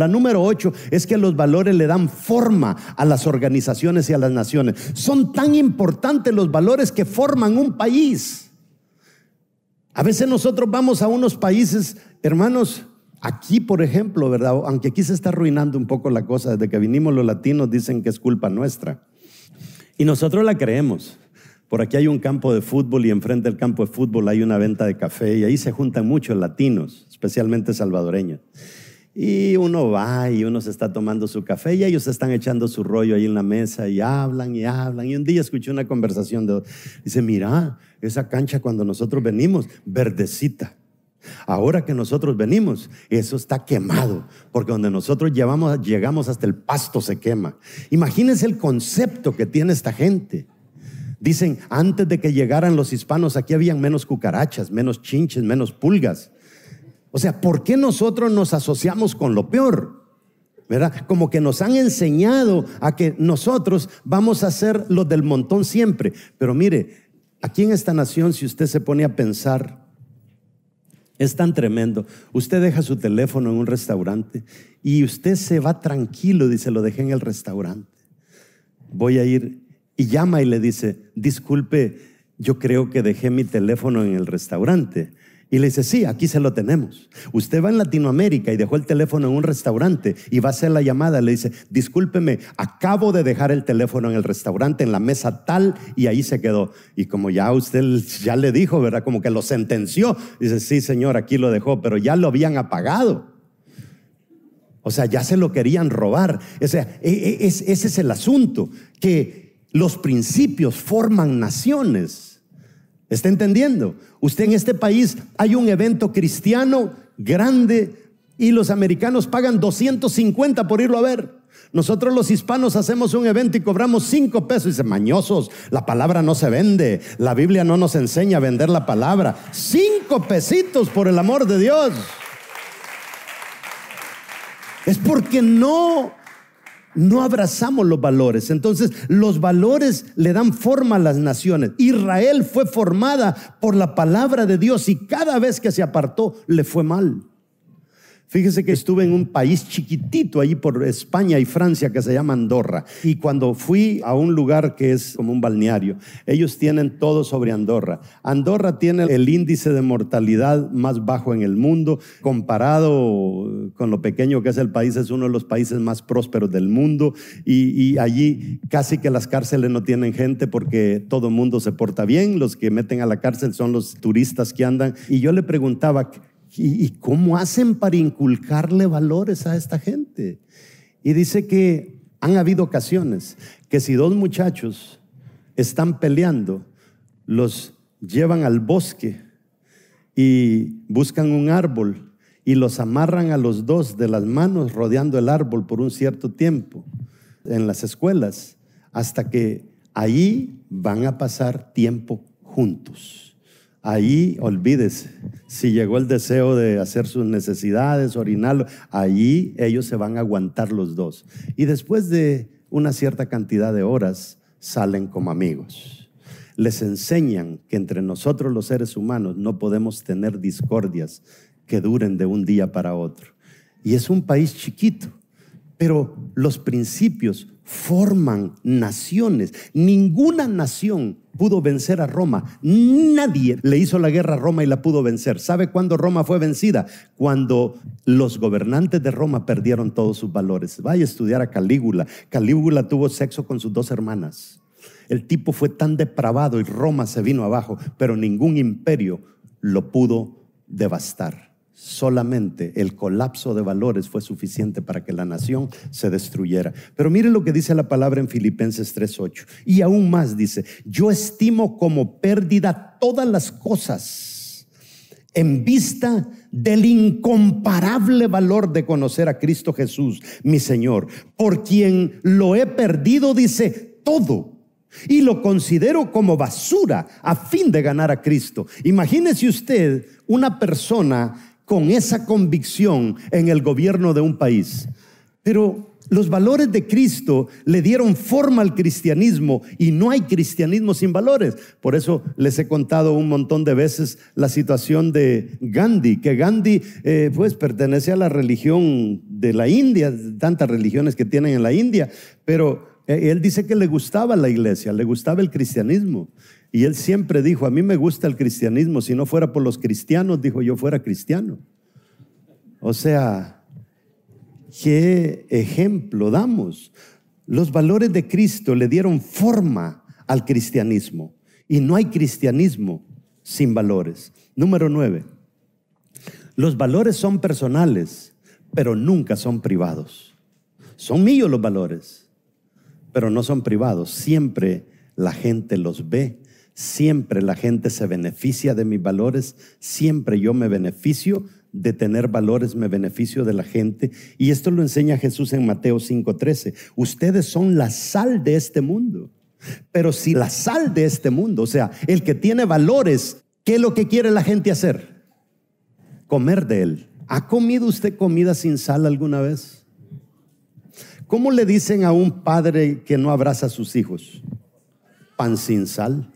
La número ocho es que los valores le dan forma a las organizaciones y a las naciones. Son tan importantes los valores que forman un país. A veces nosotros vamos a unos países, hermanos, aquí por ejemplo, ¿verdad? Aunque aquí se está arruinando un poco la cosa, desde que vinimos los latinos dicen que es culpa nuestra. Y nosotros la creemos. Por aquí hay un campo de fútbol y enfrente del campo de fútbol hay una venta de café y ahí se juntan muchos latinos, especialmente salvadoreños. Y uno va y uno se está tomando su café y ellos están echando su rollo ahí en la mesa y hablan y hablan. Y un día escuché una conversación de, dice, mira, esa cancha cuando nosotros venimos, verdecita. Ahora que nosotros venimos, eso está quemado, porque donde nosotros llevamos, llegamos hasta el pasto se quema. Imagínense el concepto que tiene esta gente. Dicen, antes de que llegaran los hispanos, aquí habían menos cucarachas, menos chinches, menos pulgas. O sea, ¿por qué nosotros nos asociamos con lo peor? ¿Verdad? Como que nos han enseñado a que nosotros vamos a ser los del montón siempre. Pero mire, aquí en esta nación, si usted se pone a pensar, es tan tremendo. Usted deja su teléfono en un restaurante y usted se va tranquilo, dice, lo dejé en el restaurante. Voy a ir y llama y le dice, disculpe, yo creo que dejé mi teléfono en el restaurante. Y le dice, sí, aquí se lo tenemos. Usted va en Latinoamérica y dejó el teléfono en un restaurante y va a hacer la llamada. Le dice, discúlpeme, acabo de dejar el teléfono en el restaurante, en la mesa tal, y ahí se quedó. Y como ya usted ya le dijo, ¿verdad? Como que lo sentenció. Dice, sí, señor, aquí lo dejó, pero ya lo habían apagado. O sea, ya se lo querían robar. O sea, e, e, ese es el asunto, que los principios forman naciones. ¿Está entendiendo? Usted en este país hay un evento cristiano grande y los americanos pagan 250 por irlo a ver. Nosotros los hispanos hacemos un evento y cobramos 5 pesos. Y dice, mañosos, la palabra no se vende. La Biblia no nos enseña a vender la palabra. 5 pesitos por el amor de Dios. Es porque no no abrazamos los valores. Entonces, los valores le dan forma a las naciones. Israel fue formada por la palabra de Dios y cada vez que se apartó le fue mal. Fíjese que estuve en un país chiquitito allí por España y Francia que se llama Andorra. Y cuando fui a un lugar que es como un balneario, ellos tienen todo sobre Andorra. Andorra tiene el índice de mortalidad más bajo en el mundo. Comparado con lo pequeño que es el país, es uno de los países más prósperos del mundo. Y, allí casi que las cárceles no tienen gente porque todo el mundo se porta bien. Los que meten a la cárcel son los turistas que andan. Y yo le preguntaba, ¿Y, cómo hacen para inculcarle valores a esta gente? Y dice que han habido ocasiones que si dos muchachos están peleando, los llevan al bosque y buscan un árbol y los amarran a los dos de las manos rodeando el árbol por un cierto tiempo en las escuelas, hasta que ahí van a pasar tiempo juntos. Ahí, olvídese, si llegó el deseo de hacer sus necesidades, orinarlo, allí ellos se van a aguantar los dos. Y después de una cierta cantidad de horas, salen como amigos. Les enseñan que entre nosotros los seres humanos no podemos tener discordias que duren de un día para otro. Y es un país chiquito, pero los principios forman naciones. Ninguna nación pudo vencer a Roma. Nadie le hizo la guerra a Roma y la pudo vencer. ¿Sabe cuándo Roma fue vencida? Cuando los gobernantes de Roma perdieron todos sus valores. Vaya a estudiar a Calígula. Calígula tuvo sexo con sus dos hermanas. El tipo fue tan depravado y Roma se vino abajo, pero ningún imperio lo pudo devastar. Solamente el colapso de valores fue suficiente para que la nación se destruyera. Pero mire lo que dice la palabra en Filipenses 3:8. Y aún más dice, yo estimo como pérdida todas las cosas en vista del incomparable valor de conocer a Cristo Jesús, mi Señor, por quien lo he perdido, dice todo y lo considero como basura a fin de ganar a Cristo. Imagínese usted una persona con esa convicción en el gobierno de un país. Pero los valores de Cristo le dieron forma al cristianismo y no hay cristianismo sin valores. Por eso les he contado un montón de veces la situación de Gandhi, que Gandhi eh, pues pertenece a la religión de la India, tantas religiones que tienen en la India, pero eh, él dice que le gustaba la iglesia, le gustaba el cristianismo. Y él siempre dijo, a mí me gusta el cristianismo, si no fuera por los cristianos, dijo yo fuera cristiano. O sea, ¿qué ejemplo damos? Los valores de Cristo le dieron forma al cristianismo y no hay cristianismo sin valores. Número nueve, los valores son personales, pero nunca son privados. Son míos los valores, pero no son privados. Siempre la gente los ve, siempre la gente se beneficia de mis valores, siempre yo me beneficio de tener valores, me beneficio de la gente. Y esto lo enseña Jesús en Mateo 5:13. Ustedes son la sal de este mundo. Pero si la sal de este mundo, o sea, el que tiene valores, ¿qué es lo que quiere la gente hacer? Comer de él. ¿Ha comido usted comida sin sal alguna vez? ¿Cómo le dicen a un padre que no abraza a sus hijos? Pan sin sal.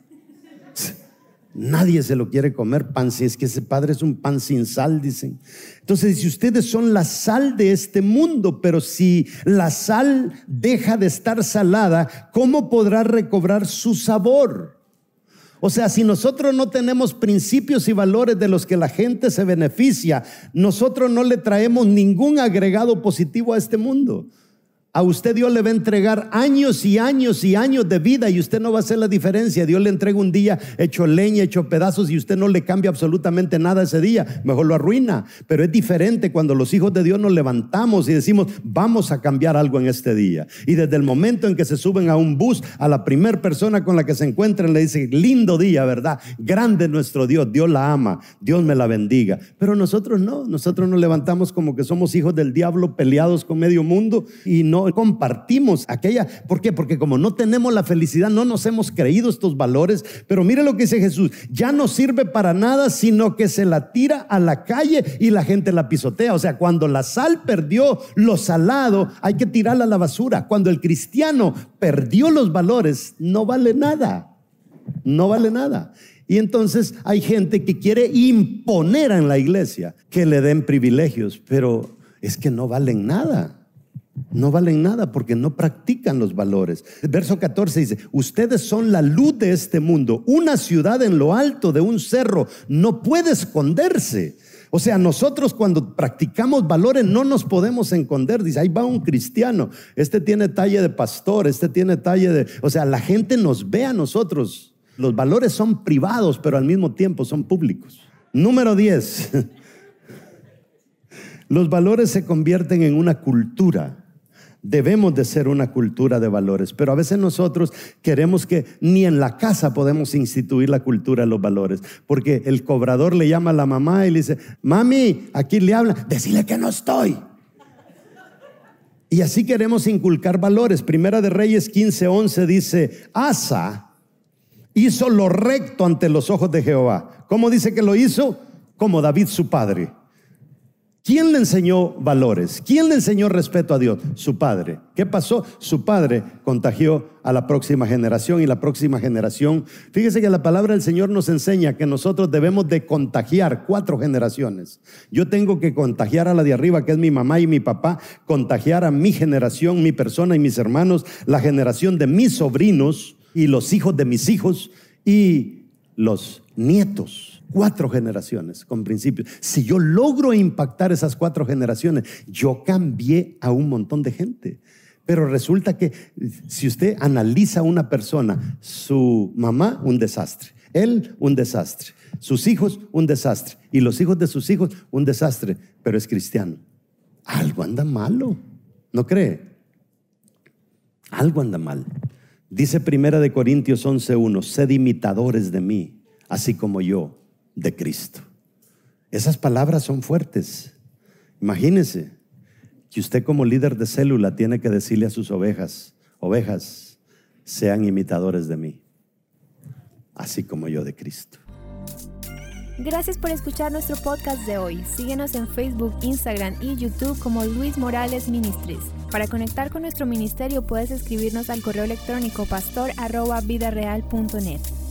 Nadie se lo quiere comer pan si es que ese padre es un pan sin sal, dicen. Entonces, si ustedes son la sal de este mundo, pero si la sal deja de estar salada, ¿cómo podrá recobrar su sabor? O sea, si nosotros no tenemos principios y valores de los que la gente se beneficia, nosotros no le traemos ningún agregado positivo a este mundo. A usted Dios le va a entregar años y años y años de vida y usted no va a hacer la diferencia. Dios le entrega un día hecho leña, hecho pedazos y usted no le cambia absolutamente nada ese día. Mejor lo arruina. Pero es diferente cuando los hijos de Dios nos levantamos y decimos, vamos a cambiar algo en este día. Y desde el momento en que se suben a un bus, a la primera persona con la que se encuentran le dice, lindo día, ¿verdad? Grande nuestro Dios, Dios la ama, Dios me la bendiga. Pero nosotros no, nosotros nos levantamos como que somos hijos del diablo peleados con medio mundo y no compartimos aquella. ¿Por qué? Porque como no tenemos la felicidad, no nos hemos creído estos valores. Pero mire lo que dice Jesús, ya no sirve para nada, sino que se la tira a la calle y la gente la pisotea. O sea, cuando la sal perdió lo salado, hay que tirarla a la basura. Cuando el cristiano perdió los valores, no vale nada. No vale nada. Y entonces hay gente que quiere imponer en la iglesia que le den privilegios, pero es que no valen nada no valen nada porque no practican los valores. Verso 14 dice, ustedes son la luz de este mundo. Una ciudad en lo alto de un cerro no puede esconderse. O sea, nosotros cuando practicamos valores no nos podemos esconder. Dice, ahí va un cristiano, este tiene talle de pastor, este tiene talle de... O sea, la gente nos ve a nosotros. Los valores son privados, pero al mismo tiempo son públicos. Número 10. Los valores se convierten en una cultura. Debemos de ser una cultura de valores, pero a veces nosotros queremos que ni en la casa podemos instituir la cultura de los valores, porque el cobrador le llama a la mamá y le dice, mami, aquí le habla, decirle que no estoy. Y así queremos inculcar valores. Primera de Reyes 15:11 dice, Asa hizo lo recto ante los ojos de Jehová. ¿Cómo dice que lo hizo? Como David su padre. ¿Quién le enseñó valores? ¿Quién le enseñó respeto a Dios? Su padre. ¿Qué pasó? Su padre contagió a la próxima generación y la próxima generación. Fíjese que la palabra del Señor nos enseña que nosotros debemos de contagiar cuatro generaciones. Yo tengo que contagiar a la de arriba, que es mi mamá y mi papá, contagiar a mi generación, mi persona y mis hermanos, la generación de mis sobrinos y los hijos de mis hijos y los nietos cuatro generaciones con principios. Si yo logro impactar esas cuatro generaciones, yo cambié a un montón de gente. Pero resulta que si usted analiza a una persona, su mamá, un desastre, él, un desastre, sus hijos, un desastre, y los hijos de sus hijos, un desastre, pero es cristiano. Algo anda malo, ¿no cree? Algo anda mal. Dice Primera de Corintios 11:1, sed imitadores de mí, así como yo de Cristo. Esas palabras son fuertes. Imagínese que usted como líder de célula tiene que decirle a sus ovejas, ovejas, sean imitadores de mí, así como yo de Cristo. Gracias por escuchar nuestro podcast de hoy. Síguenos en Facebook, Instagram y YouTube como Luis Morales Ministries. Para conectar con nuestro ministerio puedes escribirnos al correo electrónico pastor.vidareal.net.